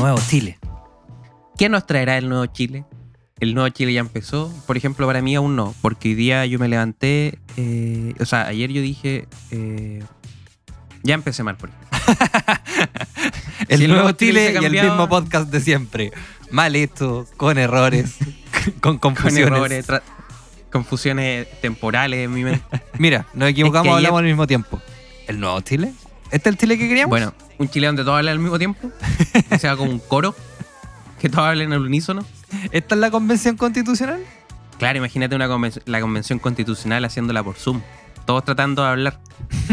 nuevo Chile. ¿Qué nos traerá el nuevo Chile? El nuevo Chile ya empezó. Por ejemplo, para mí aún no, porque hoy día yo me levanté, eh, o sea, ayer yo dije, eh, ya empecé mal, por el Si el nuevo nuevo Chile Chile y el mismo podcast de siempre. Mal hecho, con errores, con Con confusiones. errores, tra- confusiones temporales en mi mente. Mira, nos equivocamos, hablamos al mismo tiempo. ¿El nuevo Chile? ¿Este es el Chile que queríamos? Bueno, un Chile donde todos hablan al mismo tiempo, que sea como un coro, que todos hablen al unísono. ¿Esta es la convención constitucional? Claro, imagínate una conven- la convención constitucional haciéndola por Zoom. Todos tratando de hablar.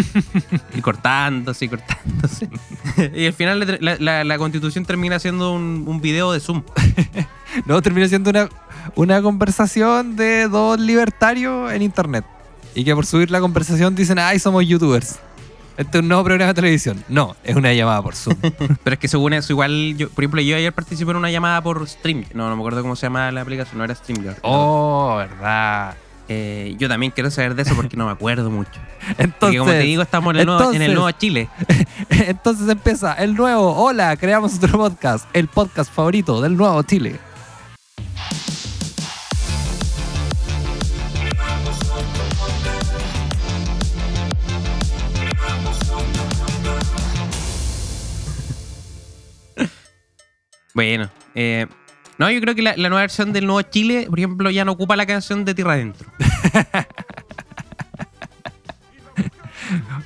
y cortándose y cortándose. y al final la, la- la- la constitución termina siendo un, un video de Zoom. No, termina siendo una, una conversación de dos libertarios en internet. Y que por subir la conversación dicen, ay, somos youtubers. Este es un nuevo programa de televisión. No, es una llamada por Zoom. Pero es que según eso, igual, yo, por ejemplo, yo ayer participé en una llamada por Stream. No, no me acuerdo cómo se llama la aplicación, no era StreamYard. oh, verdad. Eh, yo también quiero saber de eso porque no me acuerdo mucho. Entonces, Porque como te digo, estamos en el, nuevo, en el entonces- nuevo Chile. entonces empieza el nuevo. Hola, creamos otro podcast. El podcast favorito del nuevo Chile. Bueno, eh, no, yo creo que la, la nueva versión del nuevo Chile, por ejemplo, ya no ocupa la canción de Tierra Adentro.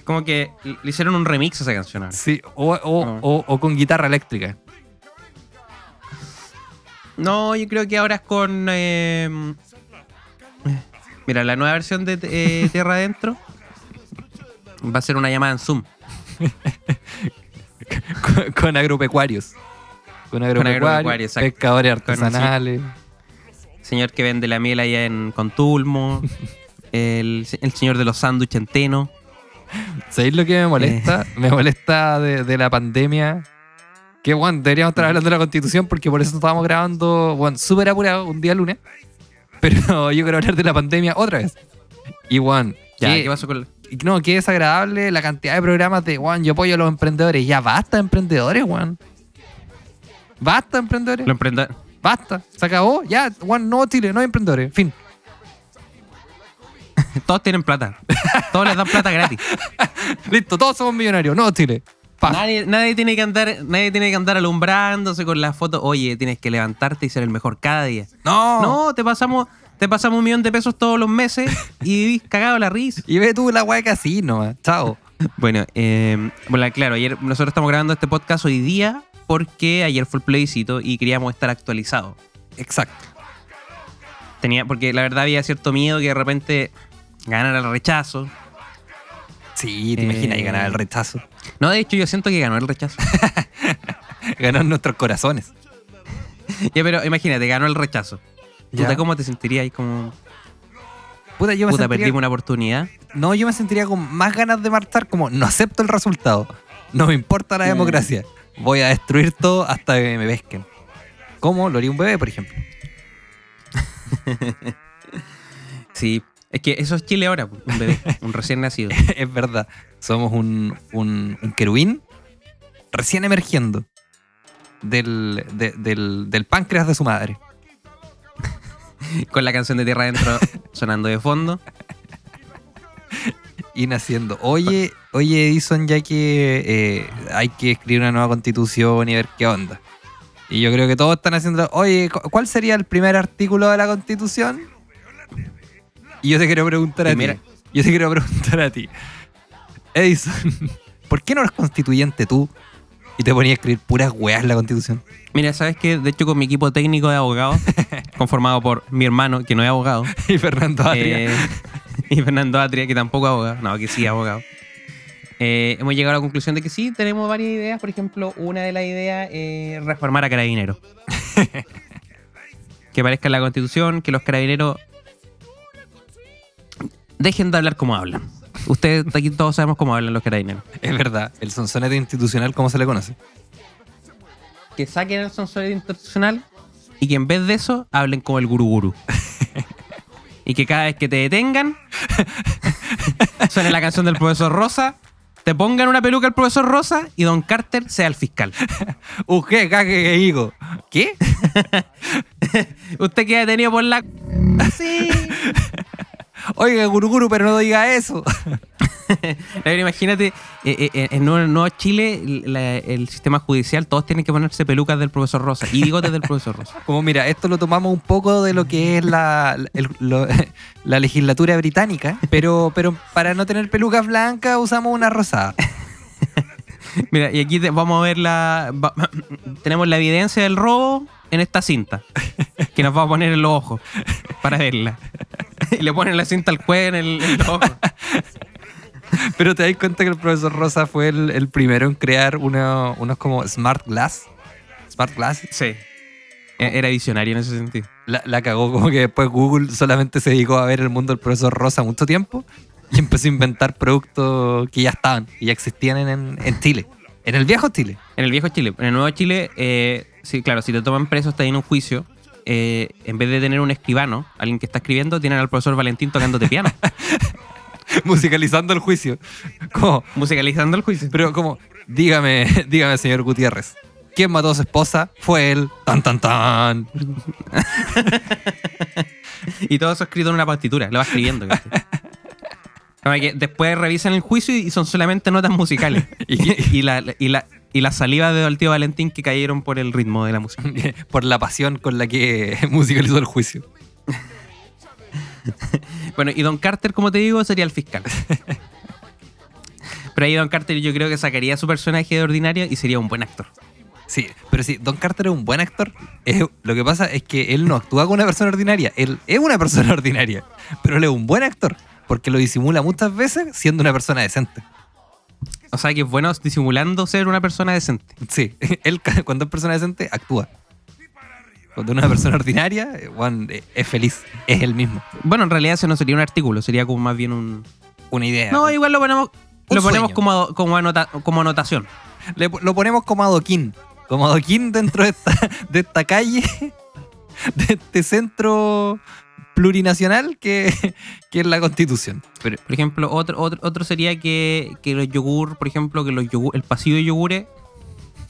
Como que le hicieron un remix a esa canción. ahora. Sí, o, o- o- o con guitarra eléctrica. No, yo creo que ahora es con. eh, mira, la nueva versión de eh, Tierra Adentro va a ser una llamada en Zoom. con, con agropecuarios. Con agropecuarios, pescadores artesanales. Señor que vende la miel allá en Contulmo. El, el señor de los sándwiches en Teno. ¿Sabéis lo que me molesta? Me molesta de, de la pandemia. Que, bueno, deberíamos estar hablando de la constitución porque por eso estábamos grabando, bueno, súper apurado un día lunes. Pero yo quiero hablar de la pandemia otra vez. Y, bueno, Ya, qué- ¿qué pasó con.? no, qué desagradable la cantidad de programas de, Juan, yo apoyo a los emprendedores. Ya basta, emprendedores, Juan. Basta, emprendedores. Lo emprenda- Basta. Se acabó. Ya, Juan, no Chile, no hay emprendedores. Fin. Todos tienen plata. Todos les dan plata gratis. Listo, todos somos millonarios. No Chile. Nadie, nadie tiene que andar, nadie tiene que andar alumbrándose con la foto. Oye, tienes que levantarte y ser el mejor cada día. No. No, te pasamos, te pasamos un millón de pesos todos los meses y vivís cagado la risa. Y ve tú la que así nomás. Chao. Bueno, eh, bueno, claro, ayer nosotros estamos grabando este podcast hoy día porque ayer fue el plebiscito y queríamos estar actualizados. Exacto. Tenía, porque la verdad había cierto miedo que de repente ganara el rechazo. Sí, te Eh. imaginas y ganar el rechazo. No, de hecho yo siento que ganó el rechazo. Ganar nuestros corazones. ya, pero imagínate, ganó el rechazo. Ya. ¿Puta, ¿Cómo te sentirías ahí como, Puta, yo me puta, sentiría- perdimos una oportunidad? No, yo me sentiría con más ganas de marchar como no acepto el resultado. No me importa la Mm. democracia. Voy a destruir todo hasta que me pesquen. ¿Cómo? Lo haría un bebé, por ejemplo. Sí, es que eso es Chile ahora, pues, un bebé, un recién nacido. es verdad. Somos un, un, un querubín recién emergiendo del, de- del, del páncreas de su madre. Con la canción de Tierra Adentro sonando de fondo. y naciendo. Oye, oye, Edison, ya que eh, hay que escribir una nueva constitución y ver qué onda. Y yo creo que todos están haciendo, oye, cu- ¿cuál sería el primer artículo de la constitución? Y yo te quiero preguntar a Primera. ti. Yo te quiero preguntar a ti. Edison, ¿por qué no eres constituyente tú? Y te ponías a escribir puras weas en la constitución. Mira, ¿sabes qué? De hecho, con mi equipo técnico de abogados, conformado por mi hermano, que no es abogado, Y Fernando Atria. eh, y Fernando Atria, que tampoco es abogado, no, que sí es abogado, eh, hemos llegado a la conclusión de que sí, tenemos varias ideas. Por ejemplo, una de las ideas es reformar a carabineros. que aparezca en la constitución, que los carabineros dejen de hablar como hablan. Ustedes aquí todos sabemos cómo hablan los carabineros. Es verdad, el sonsonete institucional, ¿cómo se le conoce? que saquen el sonsonete institucional y que en vez de eso hablen como el guru guru. y que cada vez que te detengan suene la canción del profesor Rosa te pongan una peluca al profesor Rosa y Don Carter sea el fiscal. Usted, cague que digo. ¿Qué? Usted queda detenido por la. Sí. Oiga, Guruguru, pero no diga eso. A ver, imagínate, eh, eh, en Nuevo, Nuevo Chile, la- el sistema judicial, todos tienen que ponerse pelucas del profesor Rosa y bigotes del profesor Rosa. Como mira, esto lo tomamos un poco de lo que es la, el- lo- la legislatura británica, pero, pero para no tener pelucas blancas usamos una rosada. Mira, y aquí te- vamos a ver la. va- tenemos la evidencia del robo en esta cinta. Que nos va a poner en los ojos para verla. Y le ponen la cinta al juez en, el, en los ojos. Pero te das cuenta que el profesor Rosa fue el, el primero en crear uno- unos como smart glass. Smart glass. Sí. E- Era visionario en ese sentido. La, la cagó como que después Google solamente se dedicó a ver el mundo del profesor Rosa mucho tiempo y empezó a inventar productos que ya estaban, que ya existían en, en Chile. En el viejo Chile. En el viejo Chile. En el nuevo Chile, eh, sí, claro, si te toman preso, estás en un juicio. eh, en vez de tener un escribano, alguien que está escribiendo, tienen al profesor Valentín tocándote piano, Musicalizando el juicio. Como, musicalizando el juicio. pero como, dígame, dígame, señor Gutiérrez. ¿Quién mató a su esposa? Fue él. Tan, tan, tan. Y todo eso escrito en una partitura, lo va escribiendo. después revisan el juicio y son solamente notas musicales. Y, y la, y, la, y las salivas del tío Valentín que cayeron por el ritmo de la música. Por la pasión con la que musicalizó el juicio. Bueno, y Don Carter, como te digo, sería el fiscal. Pero ahí Don Carter yo creo que sacaría su personaje de ordinario y sería un buen actor. Sí, pero sí, Don Carter es un buen actor. Lo que pasa es que él no actúa como una persona ordinaria. Él es una persona ordinaria. Pero él es un buen actor. Porque lo disimula muchas veces siendo una persona decente. O sea que es bueno disimulando ser una persona decente. Sí, él cuando es persona decente actúa. Cuando es una persona ordinaria, eh, weón, eh, es feliz. Es él mismo. Bueno, en realidad ese no sería un artículo, sería como más bien un... Una idea. No, igual lo ponemos, lo ponemos sueño. como, como, anota- como anotación. Le- lo ponemos como adoquín. Como adoquín dentro de esta, de esta calle. De este centro plurinacional que, que es la constitución. Pero, Por ejemplo, otro, otro, otro sería que, que los yogur, por ejemplo, que los yogur, el pasillo de yogures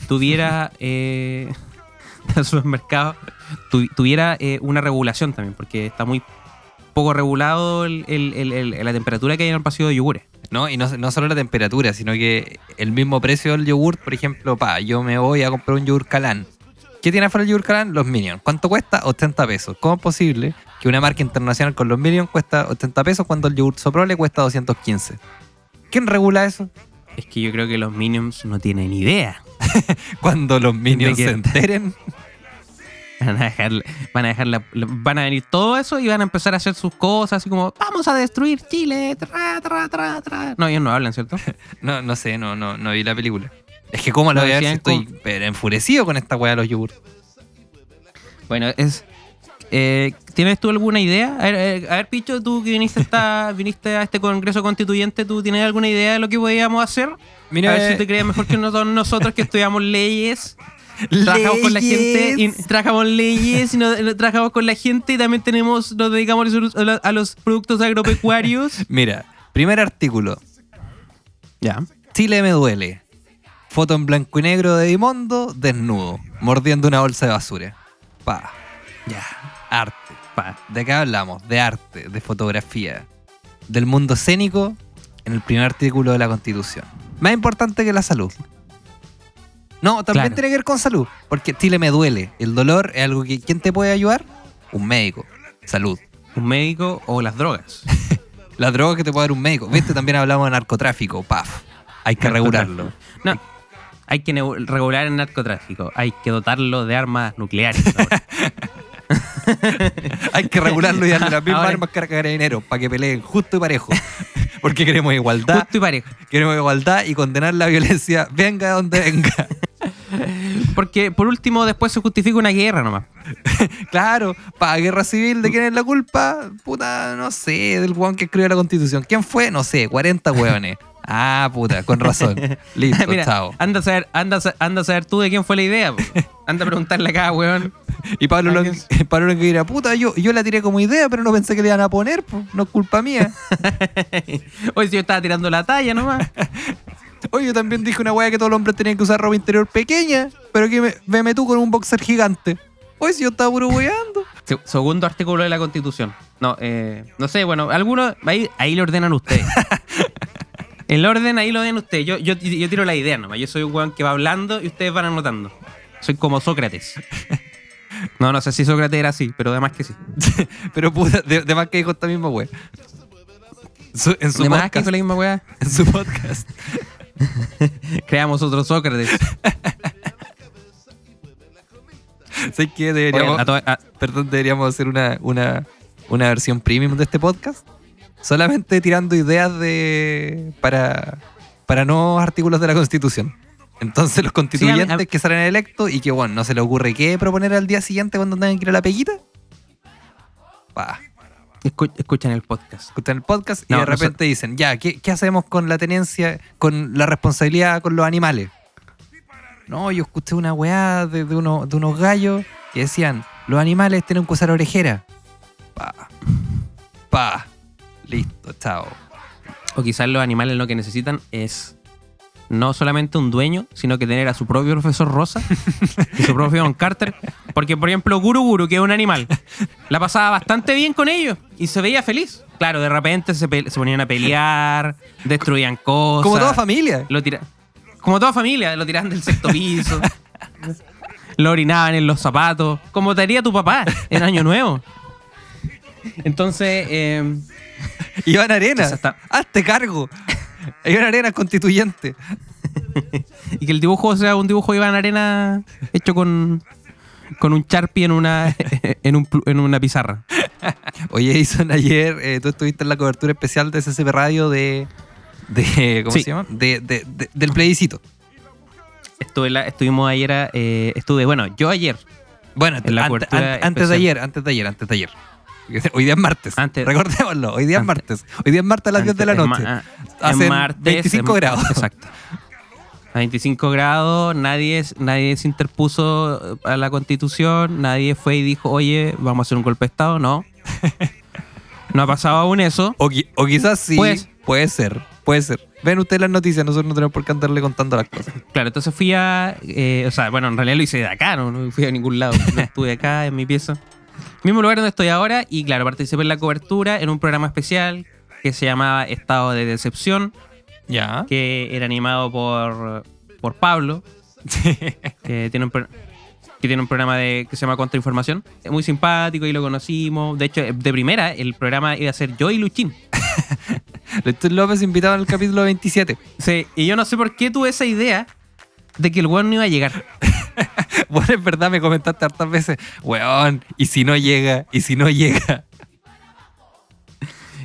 tuviera eh, del supermercado tu- tuviera eh, una regulación también, porque está muy poco regulado el- el- el- el- la temperatura que hay en el pasillo de yogures. ¿no? Y no, no solo la temperatura, sino que el mismo precio del yogur, por ejemplo, pa, yo me voy a comprar un yogur Calán. ¿Qué tiene afuera el yogur Calán? Los Minions. ¿Cuánto cuesta? 80 pesos. ¿Cómo es posible que una marca internacional con los Minions cuesta 80 pesos cuando el yogur Soprole cuesta 215? ¿Quién regula eso? Es que yo creo que los Minions no tienen idea. Cuando los Minions se enteren. Van a, dejar, van, a dejar la- van a venir todo eso y van a empezar a hacer sus cosas, así como, vamos a destruir Chile. Tra, tra, tra, tra. No, ellos no hablan, ¿cierto? No, no sé, no, no, no vi la película. Es que cómo lo No, voy a ver si estoy pero enfurecido con esta weá de los yogur. Bueno, es. Eh, ¿Tienes tú alguna idea? A ver, eh, a ver, Picho, tú que viniste, a esta- viniste a este Congreso Constituyente, ¿tú tienes alguna idea de lo que podíamos hacer? Mira, a ver si te crees mejor que nosotros, que estudiamos leyes. Trabajamos con la gente, y trabajamos leyes y trabajamos con la gente y también tenemos, nos dedicamos a los productos agropecuarios. Mira, primer artículo. Ya. Chile me duele. Foto en blanco y negro de Dimondo, desnudo, mordiendo una bolsa de basura. Pa, Ya. Arte. Pa. ¿De qué hablamos? De arte, de fotografía, del mundo escénico en el primer artículo de la Constitución. Más importante que la salud. No, también Claro. tiene que ver con salud, porque Chile me duele. El dolor es algo que ¿quién te puede ayudar? Un médico. Salud. Un médico o las drogas. La droga que te puede dar un médico. ¿Viste? También hablamos de narcotráfico. Paf. Hay que regularlo. No. Hay que regular el narcotráfico. Hay que dotarlo de armas nucleares. Hay que regularlo y darle las mismas Ahora- armas que a carabineros para que peleen justo y parejo. Porque queremos igualdad, Justo y parejo. queremos igualdad y condenar la violencia, venga de donde venga. Porque por último después se justifica una guerra nomás. Claro, para guerra civil, ¿de quién es la culpa? Puta, no sé, del weón que escribió la constitución. ¿Quién fue? No sé, 40 hueones. Ah, puta, con razón. Listo, Mira, chao. anda a saber, anda a anda a saber tú de quién fue la idea. po. Anda a preguntarle a cada weón. Y Pablo, ¿a Long, quién? Pablo Longueira dirá, puta, yo, yo la tiré como idea, pero no pensé que le iban a poner, po. no es culpa mía. Hoy si yo estaba tirando la talla nomás. Oye, yo también dije una weá que todos los hombres tenían que usar ropa interior pequeña, pero que me, veme tú con un boxer gigante. Oye, si yo estaba puro weando. Se- Segundo artículo de la Constitución. No, eh, no sé, bueno, algunos ahí, ahí lo ordenan ustedes. El orden ahí lo den ustedes. Yo, yo, yo tiro la idea nomás. Yo soy un weón que va hablando y ustedes van anotando. Soy como Sócrates. No, no sé si Sócrates era así, pero además que sí. Pero puta, de, de más que dijo esta misma weá. Su- en su Además que podcast. la misma weá. En su podcast. Creamos otro Sócrates. ¿Sabes qué? Deberíamos, Oigan, a to- a- perdón, deberíamos hacer una, una, una versión premium de este podcast. Solamente tirando ideas de para, para nuevos artículos de la Constitución. Entonces los constituyentes Sí, a mí- a- que salen electos y que, bueno, no se le ocurre qué proponer al día siguiente cuando tengan que ir a la peguita. Pa, escuchan el podcast. escuchan el podcast y No, de no repente dicen, ya, ¿qué, ¿qué hacemos con la tenencia, con la responsabilidad con los animales? No, yo escuché una weá de, de uno- de unos gallos que decían, los animales tienen que usar orejera. Pa, pa, listo, chao. O quizás los animales lo que necesitan es no solamente un dueño, sino que tener a su propio profesor Rosa y su propio Don Carter. Porque, por ejemplo, Guru Guru, que es un animal, la pasaba bastante bien con ellos y se veía feliz. Claro, de repente se, se ponían a pelear, destruían cosas. Como toda familia. Lo tira- Como toda familia, lo tiraban del sexto piso. lo orinaban en los zapatos. Como te haría tu papá en Año Nuevo. Entonces, eh, Iván Arena, está- hazte cargo. Iván Arena constituyente. y que el dibujo sea un dibujo de Iván Arena hecho con, con un Sharpie en una, en, un en una pizarra. Oye, Jason, ayer eh, tú estuviste en la cobertura especial de SCP Radio de. de ¿Cómo Sí. se llama? De, de- de- del plebiscito. Estuve la- estuvimos ayer, eh, estuve, bueno, yo ayer, Bueno, En la an- antes de ayer, antes de ayer, antes de ayer. Hoy día es martes. Antes- Recordémoslo, hoy día es Antes- martes. Hoy día es martes a las 10 de la Antes- noche. en martes, 25 en- grados. Exacto. A 25 grados, nadie, nadie se interpuso a la constitución, nadie fue y dijo, oye, vamos a hacer un golpe de Estado. No. No ha pasado aún eso. O, qui- o quizás sí, Pues- puede ser, puede ser. Ven ustedes las noticias, nosotros no tenemos por qué andarle contando las cosas. Claro, entonces fui a. eh, o sea, bueno, en realidad lo hice de acá, no, no fui a ningún lado. Estuve acá en mi pieza. Mismo lugar donde estoy ahora. Y claro, participé en la cobertura en un programa especial que se llamaba Estado de Decepción, Ya. que era animado por, por Pablo, que tiene un, que tiene un programa de, que se llama Contrainformación. Es muy simpático y lo conocimos. De hecho, de primera, el programa iba a ser yo y Luchín. Luis López invitado en el capítulo 27. Sí, y yo no sé por qué tuve esa idea de que el weón no iba a llegar. Bueno, es verdad, me comentaste hartas veces, weón, y si no llega, y si no llega.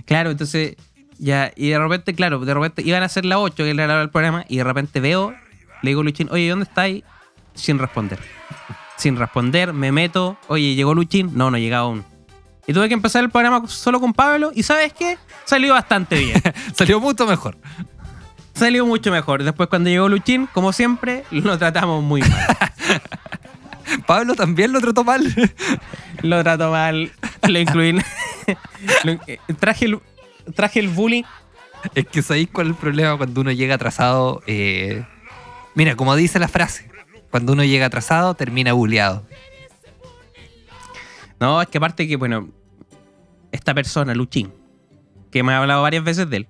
Claro, entonces ya, y de repente, claro, de repente iban a ser las 8 que era la hora del programa, y de repente veo, le digo a Luchín, oye, ¿dónde estáis? Sin responder. Sin responder, me meto, oye, ¿llegó Luchín? No, no llegaba aún. Y tuve que empezar el programa solo con Pablo, y ¿sabes qué? Salió bastante bien. Salió mucho mejor. Salió mucho mejor. Después cuando llegó Luchín, como siempre, lo tratamos muy mal. Pablo también lo trató mal. Lo trato mal, lo incluí. lo- eh, traje, el, traje el bullying Es que sabéis cuál es el problema cuando uno llega atrasado. Eh, Mira, como dice la frase, cuando uno llega atrasado, termina bulleado. No, es que aparte que, bueno, esta persona, Luchín, que me ha hablado varias veces de él,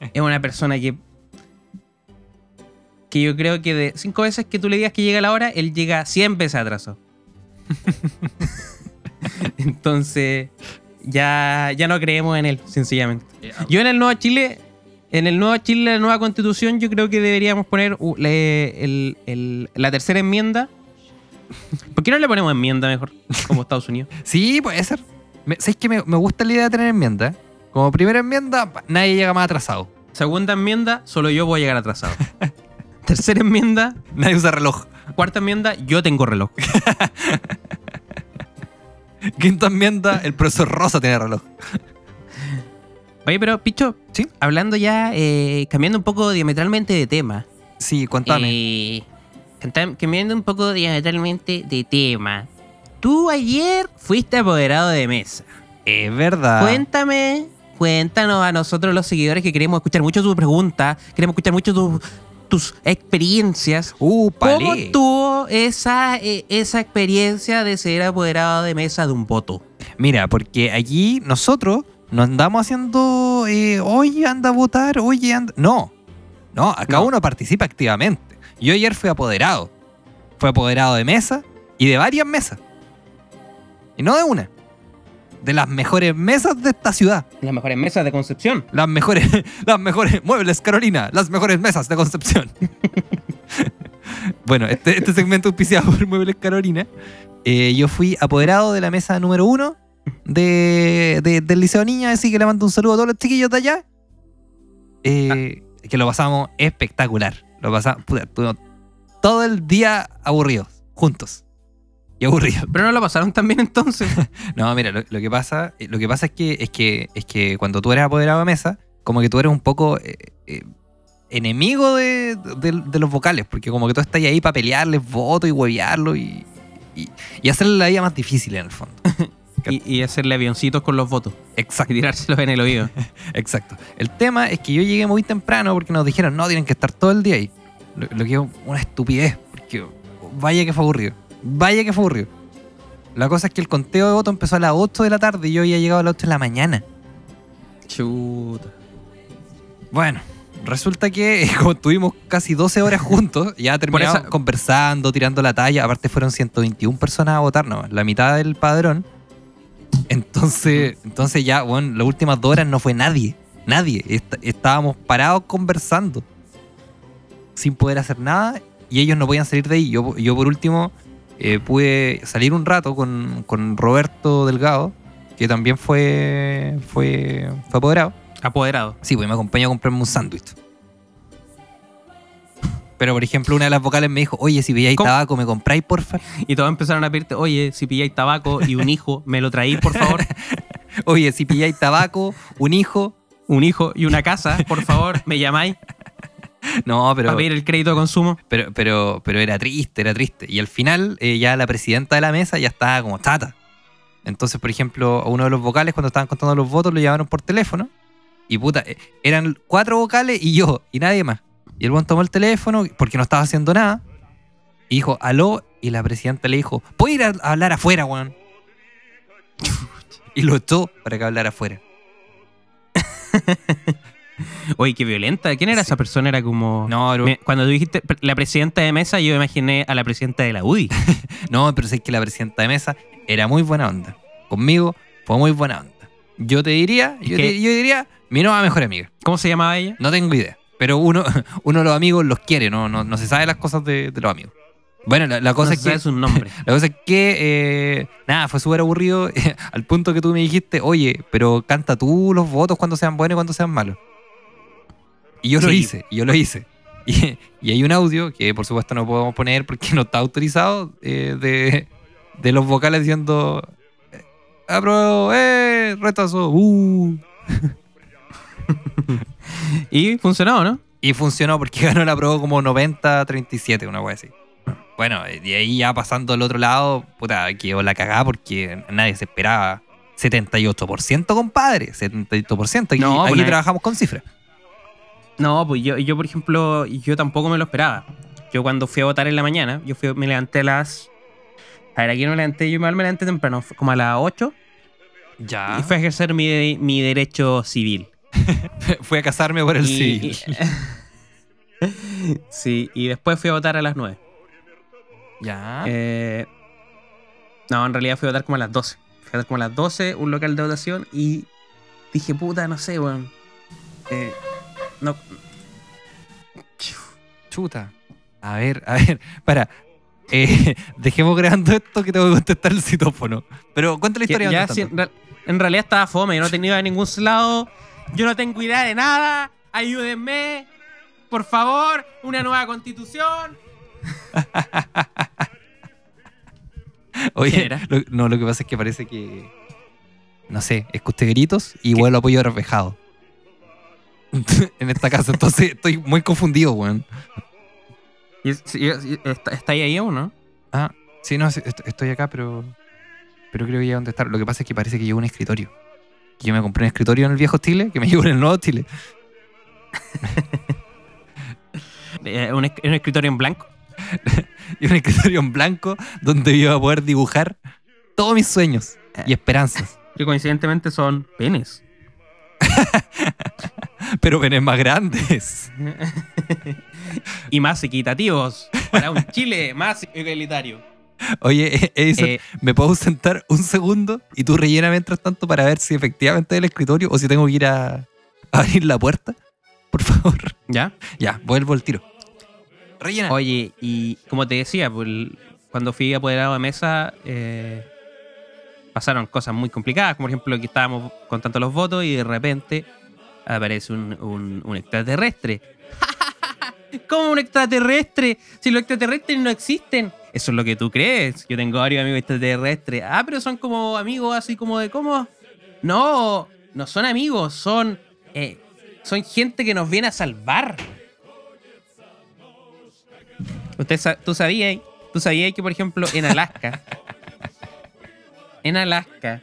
es una persona que. Que yo creo que de cinco veces que tú le digas que llega la hora, él llega 100 veces atrasado. Entonces, ya, ya no creemos en él, sencillamente. Yo en el Nuevo Chile, en el Nuevo Chile, la nueva constitución, yo creo que deberíamos poner uh, le- el- el- la tercera enmienda. ¿Por qué no le ponemos enmienda mejor? Como Estados Unidos. Sí, puede ser. Me, ¿Sabéis que me, me gusta la idea de tener enmienda? Como primera enmienda, nadie llega más atrasado. Segunda enmienda, solo yo voy a llegar atrasado. Tercera enmienda, Nadie usa reloj. cuarta enmienda, yo tengo reloj. Quinta enmienda, el profesor Rosa tiene reloj. Oye, pero Picho, Sí. hablando ya, eh, cambiando un poco diametralmente de tema. Sí, contame. Eh, cambiando un poco diametralmente de tema. Tú ayer fuiste apoderado de mesa. es verdad. Cuéntame, cuéntanos a nosotros los seguidores que queremos escuchar mucho tus preguntas, queremos escuchar mucho tus tus experiencias. Uh, ¿Cómo tuvo esa, eh, esa experiencia de ser apoderado de mesa de un voto? Mira, porque allí nosotros no andamos haciendo, eh, oye, anda a votar, oye, anda. No, no, acá No. uno participa activamente. Yo ayer fui apoderado. Fui apoderado de mesa y de varias mesas. Y no de una. De las mejores mesas de esta ciudad. Las mejores mesas de Concepción. Las mejores, las mejores muebles, Carolina. Las mejores mesas de Concepción. bueno, este, este segmento auspiciado por Muebles Carolina. eh, yo fui apoderado de la mesa número uno de, de- del Liceo Niña, así que le mando un saludo a todos los chiquillos de allá. Eh, Que lo pasamos espectacular. Lo pasamos, puta, todo el día aburridos, juntos. Y aburridos. Pero no lo pasaron también entonces. No, mira, lo, lo que pasa, eh, lo que pasa es que, es que es que cuando tú eres apoderado de mesa, como que tú eres un poco eh, eh, enemigo de, de- de los vocales, porque como que tú estás ahí para pelearles votos y huevearlo y, y, y hacerle la vida más difícil en el fondo. y, y hacerle avioncitos con los votos. Exacto, Y tirárselos en el oído. exacto. El tema es que yo llegué muy temprano porque nos dijeron, no, tienen que estar todo el día ahí. Lo, lo que es una estupidez, porque vaya que fue aburrido. Vaya que fue aburrido. La cosa es que el conteo de votos empezó a las 8 de la tarde y yo había llegado a las 8 de la mañana. Chuta. Bueno, resulta que como estuvimos casi 12 horas juntos, ya terminamos esa- conversando, tirando la talla. Aparte fueron 121 personas a votar, no, la mitad del padrón. Entonces, entonces ya, bueno, las últimas dos horas no fue nadie. Nadie. Est- estábamos parados conversando. Sin poder hacer nada. Y ellos no podían salir de ahí. Yo, yo por último, eh, pude salir un rato con, con Roberto Delgado, que también fue, fue, fue apoderado. Apoderado. Sí, pues me acompañó a comprarme un sándwich. Pero, por ejemplo, una de las vocales me dijo, oye, si pilláis ¿Cómo? tabaco, ¿me compráis, porfa? Y todos empezaron a pedirte, oye, si pilláis tabaco y un hijo, ¿me lo traís, por favor? Oye, si pilláis tabaco, un hijo. Un hijo y una casa, por favor, me llamáis No, pero, para pedir el crédito de consumo. pero, pero, pero era triste, era triste. Y al final, eh, ya la presidenta de la mesa ya estaba como tata. Entonces, por ejemplo, a uno de los vocales, cuando estaban contando los votos, lo llamaron por teléfono. Y puta, eh, eran cuatro vocales y yo, y nadie más. Y el buen tomó el teléfono porque no estaba haciendo nada. Y dijo, aló. Y la presidenta le dijo, ¿puedo ir a, a hablar afuera, weón? y lo echó para que hablara afuera. Oye, qué violenta. ¿Quién era Sí. esa persona? Era como... No, Me- Cuando tú dijiste la presidenta de mesa, yo imaginé a la presidenta de la UDI. no, pero sé que la presidenta de mesa era muy buena onda. Conmigo fue muy buena onda. Yo te diría, yo, ¿Qué? te- yo diría, mi nueva mejor amiga. ¿Cómo se llamaba ella? No tengo idea. Pero uno, uno de los amigos los quiere, no, no, no se sabe las cosas de, de los amigos. Bueno, la, la cosa no es que. sé su nombre. La cosa es que, eh, nada, fue súper aburrido al punto que tú me dijiste, oye, pero canta tú los votos cuando sean buenos y cuando sean malos. Y yo lo hice, y yo lo hice. Y, y hay un audio que por supuesto no podemos poner porque no está autorizado eh, de, de los vocales diciendo, eh, apruebo, eh, rechazo, uh. Y funcionó, ¿no? Y funcionó porque ganó la prueba como 90-37, una wea así. Bueno, de ahí ya pasando al otro lado, puta, quedó la cagada porque nadie se esperaba. 78%, compadre. 78%. Aquí, No, pues aquí nadie- trabajamos con cifras. No, pues yo, yo, por ejemplo, yo tampoco me lo esperaba. Yo cuando fui a votar en la mañana, yo fui, me levanté a las... A ver, aquí no me levanté, yo me levanté temprano, como a las 8, Ya. y fui a ejercer mi, mi derecho civil. Fui a casarme por el Y- civil. y- sí, y después fui a votar a las 9. Ya. Eh, no, en realidad fui a votar como a las 12. Fui a votar como a las 12, un local de votación, y dije, puta, no sé, weón. Eh, no, Chuta. A ver, a ver. Para. Eh, dejemos grabando esto que tengo que contestar el citófono. Pero cuenta la historia. ya si tanto. en, real- en realidad estaba fome, yo no tenía a ningún lado, yo no tengo idea de nada, ayúdenme, por favor, una nueva constitución. Oye, no, lo que pasa es que parece que. No sé, escuché gritos y vuelo apoyo reflejado. en esta casa. Entonces estoy muy confundido, weón. ¿Está, está ahí aún, no? Ah, sí, no, estoy acá, pero. Pero creo que ya dónde estar. Lo que pasa es que parece que llegó un escritorio. Yo me compré un escritorio en el viejo Chile, que me llegó en el nuevo Chile. Eh, un, esc- un escritorio en blanco. y un escritorio en blanco donde yo iba a poder dibujar todos mis sueños y esperanzas. Que coincidentemente son penes. Pero penes más grandes. y más equitativos. Para un Chile más igualitario. Oye, Edison, Eh, ¿me puedo sentar un segundo y tú rellena mientras tanto para ver si efectivamente es el escritorio o si tengo que ir a, a abrir la puerta? Por favor. ¿Ya? Ya, vuelvo al tiro. Rellena. Oye, y como te decía, pues, cuando fui apoderado de mesa, eh, pasaron cosas muy complicadas, como por ejemplo que estábamos contando los votos y de repente aparece un, un- extraterrestre. ¿Cómo un extraterrestre? Si los extraterrestres no existen. Eso es lo que tú crees. Yo tengo varios amigos extraterrestres. Ah, pero son como amigos así como de cómo. No, no son amigos, son. eh, son gente que nos viene a salvar. Usted, tú sabías, tú sabías que, por ejemplo, en Alaska, en Alaska,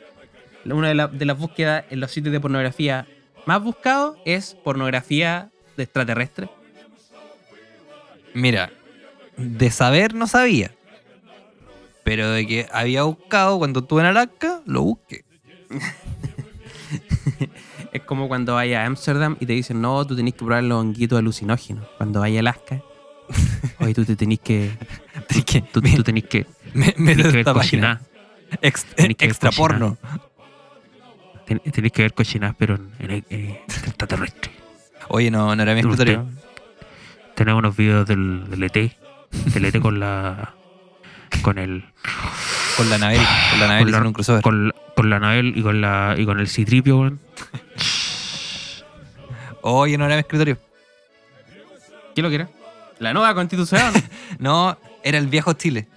una de, la- de las búsquedas en los sitios de pornografía más buscados es pornografía de extraterrestre. Mira, de saber no sabía. Pero de que había buscado cuando estuve en Alaska, lo busqué. Es como cuando vayas a Ámsterdam y te dicen, no, tú tenés que probar los honguitos alucinógenos. Cuando vayas a Alaska, oye, tú te tenés que. Tú, tú tenés que, me, me tenés que ver Tenés que extra porno. Ten- Tenés que ver cochinadas, pero en, en, en extraterrestre. Oye, no, no era mi escritorio. Tenemos unos videos del, del ET. Del ET con la. Con el. Con la Navel. Con la Navel Con la- hicieron un crossover. Con, con la y con la. y con el Citripio, weón. Oye, no era mi escritorio. ¿Qué lo que era? La nueva constitución. No, era el viejo Chile.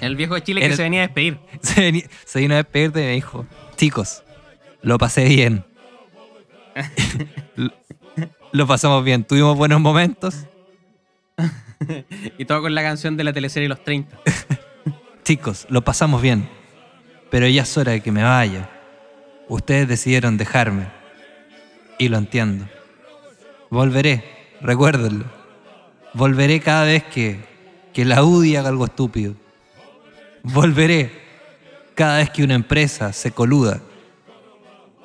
el viejo de Chile que se venía a despedir. Se, veni- se vino a despedirte y me dijo, chicos, lo pasé bien. lo, pasamos bien, tuvimos buenos momentos. Y todo con la canción de la teleserie Los 30. Chicos, lo pasamos bien. Pero ya es hora de que me vaya. Ustedes decidieron dejarme. Y lo entiendo. Volveré, recuérdenlo. Volveré cada vez que, que la UDI haga algo estúpido. Volveré cada vez que una empresa se coluda.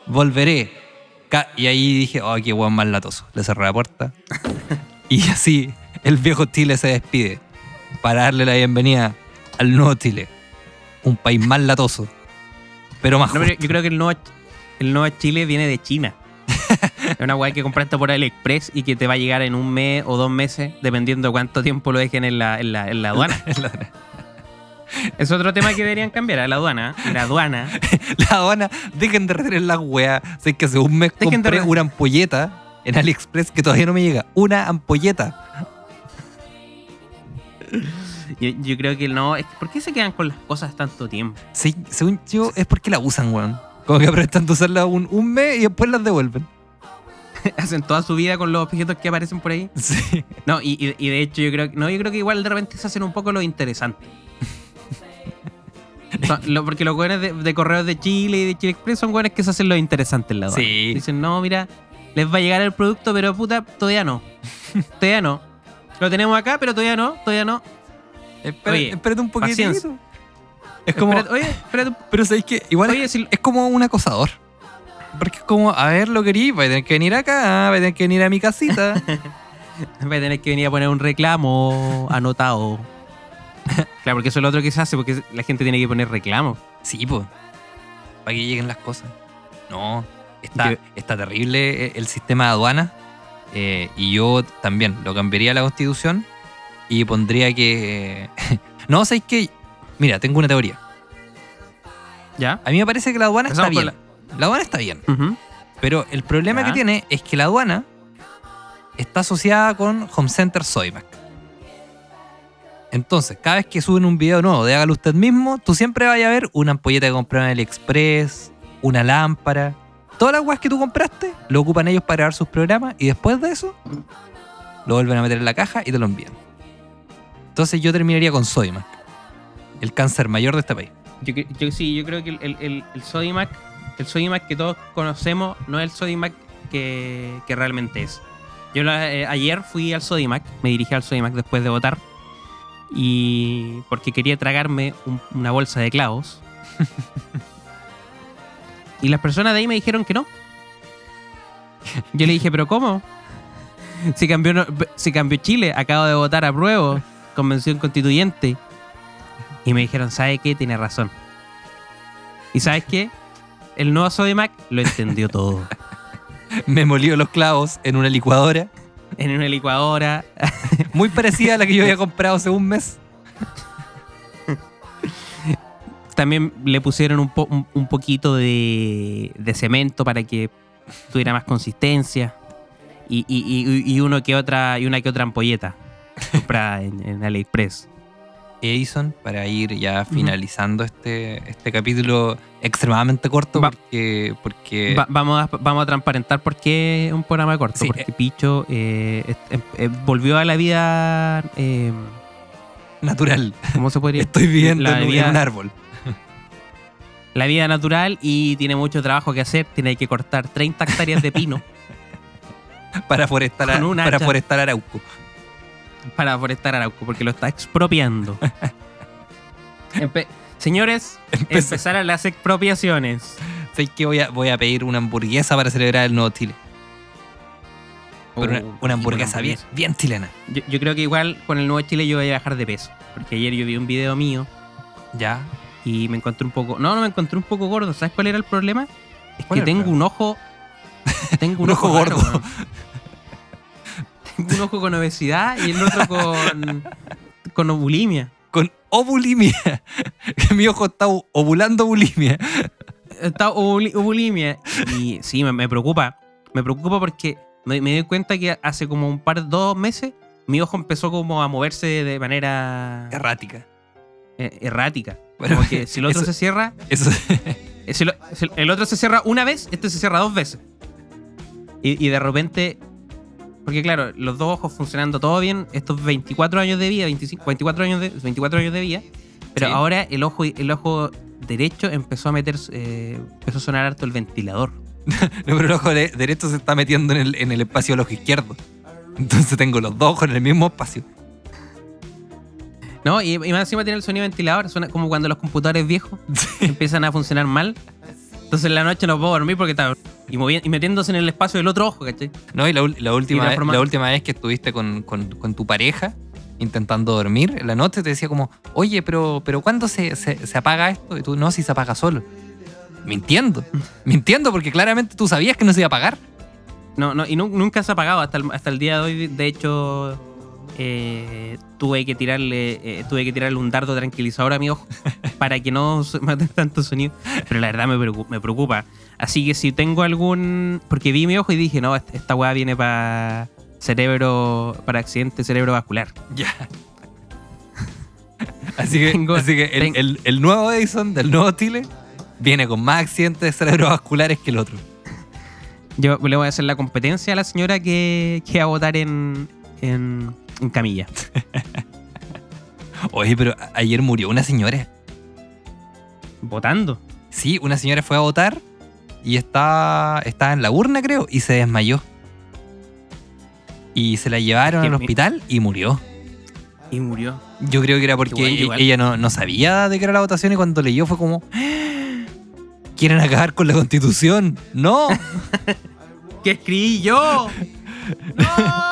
Volveré. y ahí dije, oh, qué guan más latoso. Le cerré la puerta. y así el viejo Chile se despide para darle la bienvenida al nuevo Chile. Un país más latoso, pero más No, pero yo creo que el nuevo, el nuevo Chile viene de China. es una weá que compraste por AliExpress y que te va a llegar en un mes o dos meses, dependiendo cuánto tiempo lo dejen en la, en la, en la aduana. Es otro tema que deberían cambiar, a la aduana. La aduana. la aduana, dejen de retener las weas. Sé que hace un mes Dejen de compré una ampolleta en AliExpress que todavía no me llega. Una ampolleta. Yo, yo creo que no. es ¿Por qué se quedan con las cosas tanto tiempo? Sí, según yo, es porque la usan, weón. Como que aprovechan de usarla un, un mes y después las devuelven. Hacen toda su vida con los objetos que aparecen por ahí. Sí. No, y, y- y de hecho yo creo. No, yo creo que igual de repente se hacen un poco lo interesante. Son- lo- porque los güeyes de, de correos de Chile y de Chile Express son güeyes que se hacen lo interesante en la aduana. Sí. Dicen, no, mira, les va a llegar el producto, pero puta, todavía no. todavía no. Lo tenemos acá, pero todavía no, todavía no. Espera- Oye, espérate un poquitito. paciencia. Es como. Espérate, oye, espérate. Pero sabéis que igual Oye, es, si- es como un acosador. Porque es como, a ver, lo querí, va a tener que venir acá, va a tener que venir a mi casita. Voy a tener que venir a poner un reclamo anotado. claro, porque eso es lo otro que se hace, porque la gente tiene que poner reclamo. sí, pues. Para que lleguen las cosas. No, está, está terrible el sistema de aduana. eh, y yo también lo cambiaría a la constitución y pondría que. no, sabéis que. Mira, tengo una teoría. ¿Ya? A mí me parece que la aduana está bien. La... aduana está bien. Pero el problema Ya. que tiene es que la aduana está asociada con Home Center Soymac. Entonces, cada vez que suben un video nuevo de hágalo usted mismo, tú siempre vas a ver una ampolleta que compraron en AliExpress, una lámpara. Todas las weas que tú compraste lo ocupan ellos para grabar sus programas y después de eso lo vuelven a meter en la caja y te lo envían. Entonces yo terminaría con Soymac, el cáncer mayor de este país. Yo, yo sí, yo creo que el, el, el, Sodimac, el Sodimac que todos conocemos, no es el Sodimac que, realmente es. Yo eh, ayer fui al Sodimac, me dirigí al Sodimac después de votar. Y porque quería tragarme un- una bolsa de clavos. y las personas de ahí me dijeron que no. Yo le dije, ¿pero cómo? Si cambió, si cambió Chile, acabo de votar a prueba, convención constituyente. Y me dijeron, ¿sabe qué? Tiene razón. ¿Y sabes qué? El nuevo Sodimac lo entendió todo. Me molió los clavos en una licuadora, En una licuadora, muy parecida a la que yo había comprado hace un mes. También le pusieron un, po- un- un poquito de, de cemento para que tuviera más consistencia. Y, y- y- y uno que otra, y una que otra ampolleta comprada en, en AliExpress. Edison, para ir ya finalizando este, este capítulo extremadamente corto, Va- porque, porque Va- vamos, a, vamos a transparentar por qué es un programa corto. Sí, porque Picho eh, es- eh, volvió a la vida. eh, natural. ¿Cómo se podría Estoy viviendo La en, un- vida- en un árbol. La vida natural y tiene mucho trabajo que hacer. Tiene que cortar 30 hectáreas de pino Para forestar, un para forestar Arauco. para forestar Arauco porque lo está expropiando. Señores, Empezó. empezaron las expropiaciones. ¿Sabes qué? Voy a, voy a pedir una hamburguesa para celebrar el nuevo Chile. Una, una sí, hamburguesa bien, bien chilena. Yo, yo creo que igual con el nuevo Chile yo voy a bajar de peso. Porque ayer yo vi un video mío Ya. y me encontré un poco. No, no me encontré un poco gordo. ¿Sabes cuál era el problema? Es ¿Cuál que tengo problema? un ojo. Tengo un, Un ojo raro, gordo. Tengo un ojo con obesidad y el otro con. con bulimia. Con ovulimia. Mi ojo está o- ovulando bulimia. Está obuli- bulimia. Y sí, me, me preocupa. Me preocupa porque me, me doy cuenta que hace como un par, dos meses, mi ojo empezó como a moverse de manera Errática. eh, errática. Bueno, Como que si el otro eso- se cierra, Eso. eh, si lo- si el otro se cierra una vez, este se cierra dos veces. Y, y de repente, porque claro, los dos ojos funcionando todo bien, estos 24 años de vida, 25, 24 años de, 24 años de vida, pero Sí. ahora el ojo, el ojo derecho empezó a meter, eh, empezó a sonar harto el ventilador. No, pero el ojo de- derecho se está metiendo en el, en el espacio del ojo izquierdo. Entonces tengo los dos ojos en el mismo espacio. ¿No? Y, y más encima tiene el sonido ventilador, suena como cuando los computadores viejos empiezan a funcionar mal. Entonces en la noche no puedo dormir porque está y, metiéndose en el espacio del otro ojo, ¿cachai? No, y la, última, Y vez- la última vez que estuviste con, con- con tu pareja intentando dormir en la noche, te decía como, oye, pero, pero ¿cuándo se, se- se apaga esto? Y tú, no, si se apaga solo. Mintiendo. Mintiendo porque claramente tú sabías que no se iba a apagar. No, no, y nu- nunca se ha apagado hasta el, hasta el día de hoy. De hecho, eh, tuve que tirarle eh, tuve que tirarle un dardo tranquilizador a mi ojo para que no se mate tanto sonido. Pero la verdad me preocupa, me preocupa. Así que si tengo algún... Porque vi mi ojo y dije, no, esta, esta weá viene para cerebro... para accidente cerebrovascular. Ya. Así que, Tengo- así que el- el nuevo Edison del nuevo Chile viene con más accidentes cerebrovasculares que el otro. Yo le voy a hacer la competencia a la señora que, que va a votar en, en, en camilla. Oye, pero ayer murió una señora. ¿Votando? Sí, una señora fue a votar y está, estaba en la urna, creo, y se desmayó. Y se la llevaron al hospital y murió. Y murió. Yo creo que era porque Igual, ella, igual. ella no, no sabía de qué era la votación y cuando leyó fue como... Quieren acabar con la constitución. No. ¿Qué escribí yo? ¡No!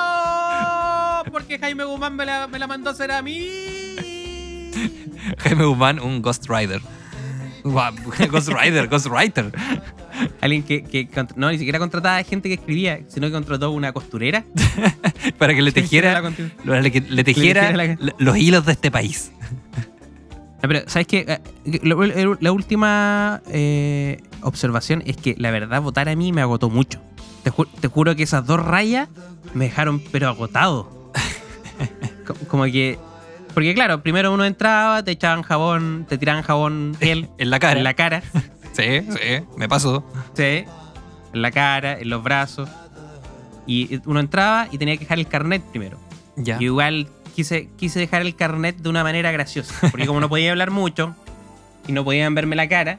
Jaime Guzmán me la, me la mandó a hacer a mí. Jaime Guzmán, un Ghost Rider. Guau, Ghost Rider, Ghost Writer. Alguien que, que no, ni siquiera contrataba gente que escribía, sino que contrató una costurera. Para que le tejiera, que le tejiera tejiera la- l- los hilos de este país. No, pero, ¿sabes qué? Eh, La última eh, observación es que la verdad votar a mí me agotó mucho. Te, ju- te juro que esas dos rayas me dejaron pero agotado. Co- Como que... Porque claro, primero uno entraba, te echaban jabón, te tiraban jabón él En la cara. en la cara. Sí, sí, me pasó. Sí, en la cara, en los brazos. Y uno entraba y tenía que dejar el carnet primero. Ya. Yo igual quise, quise dejar el carnet de una manera graciosa. Porque como no podía hablar mucho y no podían verme la cara,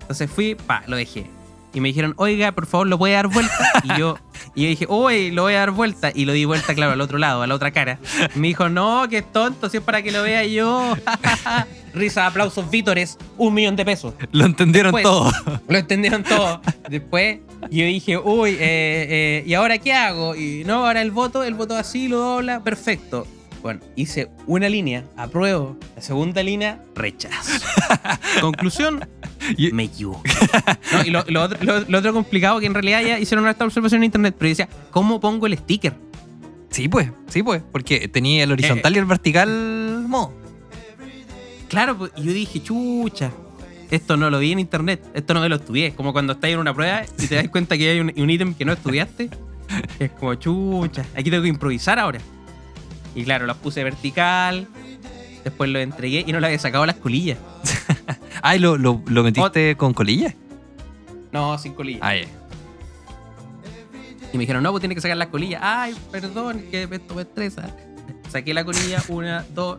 entonces fui, pa, lo dejé. Y me dijeron, oiga, por favor, lo puede dar vuelta. Y yo, y yo dije, uy, lo voy a dar vuelta. Y lo di vuelta, claro, al otro lado, a la otra cara. Me dijo, no, que es tonto, si es para que lo vea yo. Risa, aplausos, vítores, un millón de pesos. Lo entendieron Después- todo. Lo entendieron todo. Después yo dije, uy, eh, eh, ¿y ahora qué hago? Y no, ahora el voto, el voto así, lo dobla, perfecto. Bueno, hice una línea, apruebo. La segunda línea, rechazo. Conclusión, Y- me equivoqué. No, y lo, lo otro, lo- lo otro complicado que en realidad ya hicieron una observación en internet, pero yo decía, ¿cómo pongo el sticker? Sí, pues, sí, pues. Porque tenía el Eh, horizontal y el vertical modo. Claro, pues, y yo dije, chucha, esto no lo vi en internet, esto no me lo estudié. Como cuando estás en una prueba y te das cuenta que hay un ítem que no estudiaste. Es como, chucha, aquí tengo que improvisar ahora. Y claro, las puse vertical, después lo entregué y no le había sacado las colillas. Ay, ¿lo, lo, lo metiste con colilla? No, sin colillas. Ay, Y me dijeron, no, pues tiene que sacar las colillas. Ay, perdón, que esto me estresa. Saqué la colilla, una, dos.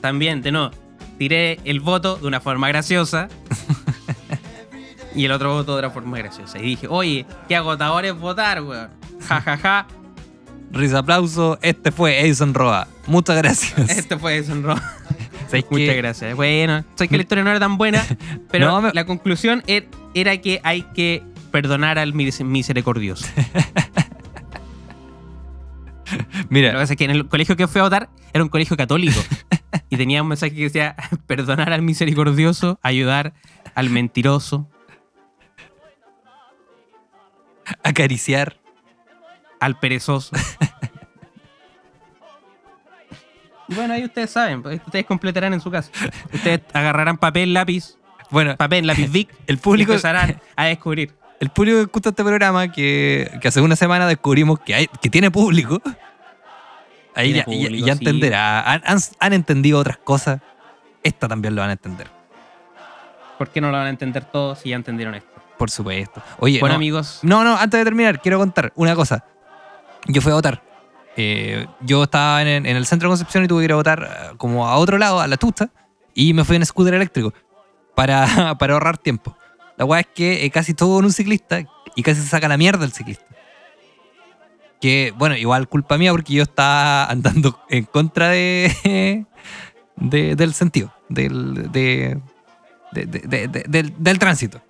También, de nuevo, tiré el voto de una forma graciosa. y el otro voto de otra forma graciosa. Y dije, oye, qué agotador es votar, weón. Ja, ja, ja. Risa aplauso. Este fue Edison Roa. Muchas gracias. Este fue ¿no? ¿Sabes Muchas gracias. Bueno, sé que la historia no era tan buena, pero No, me- la conclusión er- era que hay que perdonar al mis- misericordioso. Lo que Mira, pasa es que en el colegio que fui a votar era un colegio católico. y tenía un mensaje que decía: perdonar al misericordioso, ayudar al mentiroso, acariciar. Al perezoso. y bueno, ahí ustedes saben, pues, ustedes completarán en su casa. Ustedes agarrarán papel, lápiz, Bueno, papel, lápiz Vic, el y público, empezarán a descubrir. el público que escucha este programa, que, que hace una semana descubrimos que, hay, que tiene público, ahí Tiene ya, ya- público, ya sí. entenderá. Han, han- han entendido otras cosas. Esta también lo van a entender, ¿Por qué no lo van a entender todos si ya entendieron esto? por supuesto. Oye, bueno, no, amigos, No, no, antes de terminar, quiero contar una cosa. Yo fui a votar. Eh, yo estaba en, en el centro de Concepción y tuve que ir a votar eh, como a otro lado, a la tusta, y me fui en scooter eléctrico para, para ahorrar tiempo. La weá es que eh, casi todo en un ciclista y casi se saca la mierda el ciclista. Que, bueno, igual culpa mía porque yo estaba andando en contra de, de- del sentido, del, de, de- de- de- de- del, del tránsito.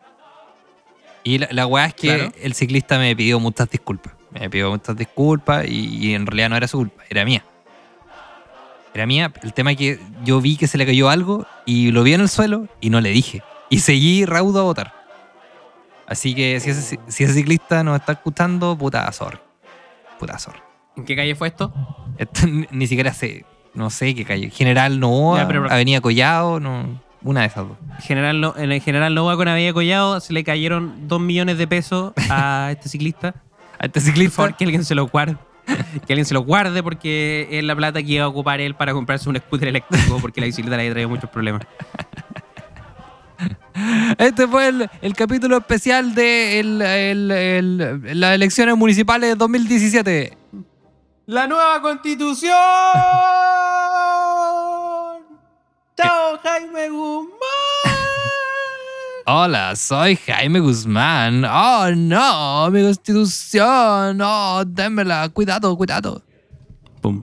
Y la, la weá es que Claro. el ciclista me pidió muchas disculpas. Me pidió muchas disculpas y, y en realidad no era su culpa, era mía. Era mía. El tema es que yo vi que se le cayó algo y lo vi en el suelo y no le dije. Y seguí raudo a votar. Así que si ese, si ese ciclista nos está escuchando, puta sorry. Puta sorry. ¿en qué calle fue esto? Esto ni, ni siquiera sé, no sé qué calle. General Novoa, Avenida Collado, no, una de esas dos. General, en el General Nova con Avenida Collado se le cayeron dos millones de pesos a este ciclista. A este Por ciclista, favor, que alguien se lo guarde. Que alguien se lo guarde porque es la plata que iba a ocupar él para comprarse un scooter eléctrico porque la bicicleta le había traído muchos problemas. Este fue el, el capítulo especial de el- el- el- las elecciones municipales de 2017. ¡La nueva constitución! ¡Chao, Jaime Guzmán! Hola, soy Jaime Guzmán. Oh, no, mi constitución. Oh, démela. Cuidado, cuidado. Pum.